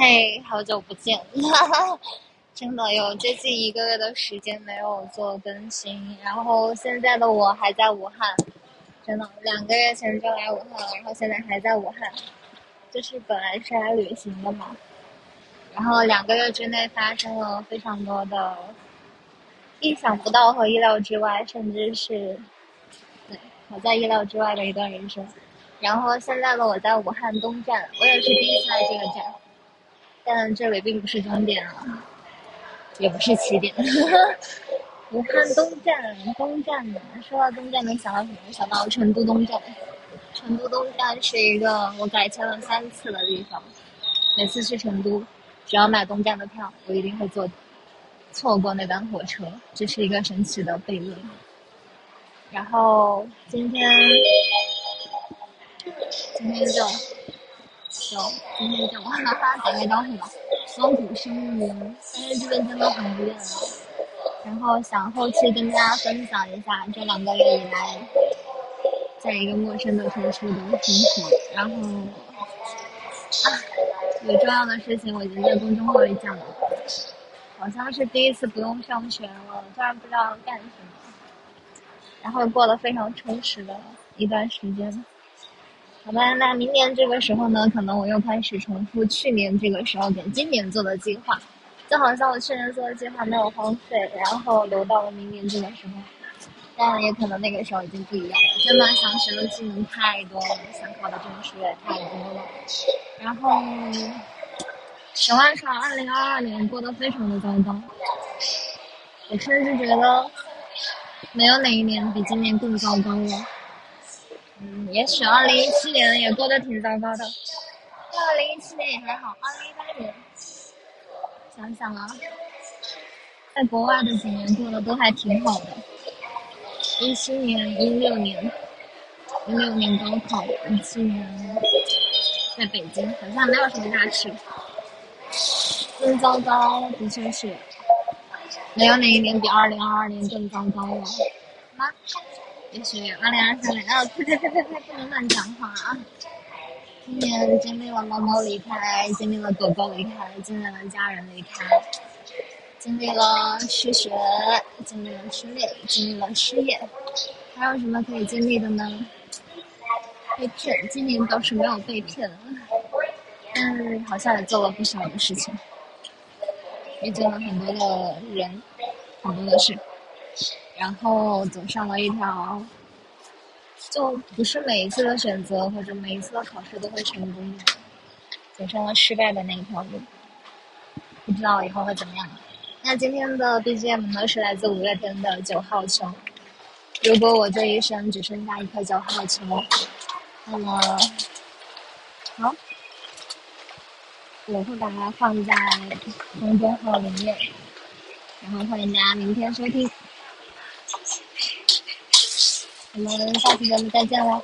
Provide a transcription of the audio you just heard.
嘿，好久不见，真的有接近一个月的时间没有做更新，然后现在的我还在武汉，真的两个月前就来武汉了，然后现在还在武汉，就是本来是来旅行的嘛，然后两个月之内发生了非常多的意想不到和意料之外，甚至是对我在意料之外的一段人生，然后现在的我在武汉东站，我也是第一次来这个站。但这里并不是终点啊，也不是起点。武汉东站，东站呢？说到东站，能想到什么？想到成都东站。成都东站是一个我改签了三次的地方。每次去成都，只要买东站的票，我一定会坐错过那班火车。这是一个神奇的悖论。然后今天，今天就。就今天就哈哈打开刀是吧？光谷生日，但是这边真的很热。然后想后期跟大家分享一下这两个月以来，在一个陌生的城市的生活。然后啊，有重要的事情我已经在公众号里讲了，好像是第一次不用上学了，突然不知道干什么，然后过了非常充实的一段时间。好吧，那明年这个时候呢，可能我又开始重复去年这个时候给今年做的计划，就好像我去年做的计划没有荒废，然后留到了明年这个时候，但也可能那个时候已经不一样了。真的想学的技能太多了，想考的证书也太多了。然后，实话说，二零二二年过得非常的糟糕，我甚至觉得没有哪一年比今年更糟糕了。嗯，也许二零一七年也过得挺糟糕的，二零一七年也还好，二零一八年，想想啊，在国外的几年过得都还挺好的，一七年、一六年、一六年高考，一七年在北京，好像没有什么大事，更糟糕的确是，没有哪一年比二零二二年更糟糕了，吗？也许二零二三年，哦，呸呸呸呸呸，不能乱讲话啊！今年经历了猫猫离开，经历了狗狗离开，经历了家人离开，经历了失学，经历了失恋，经历了失业，还有什么可以经历的呢？被骗，今年倒是没有被骗，嗯，好像也做了不少的事情，遇见了很多的人，很多的事。然后走上了一条，就不是每一次的选择或者每一次的考试都会成功的，走上了失败的那一条路，不知道以后会怎么样。那今天的 BGM 呢是来自五月天的《九号球》。如果我这一生只剩下一颗九号球，那么好，我会把它放在公众号里面，然后欢迎大家明天收听。我们下期节目再见喽。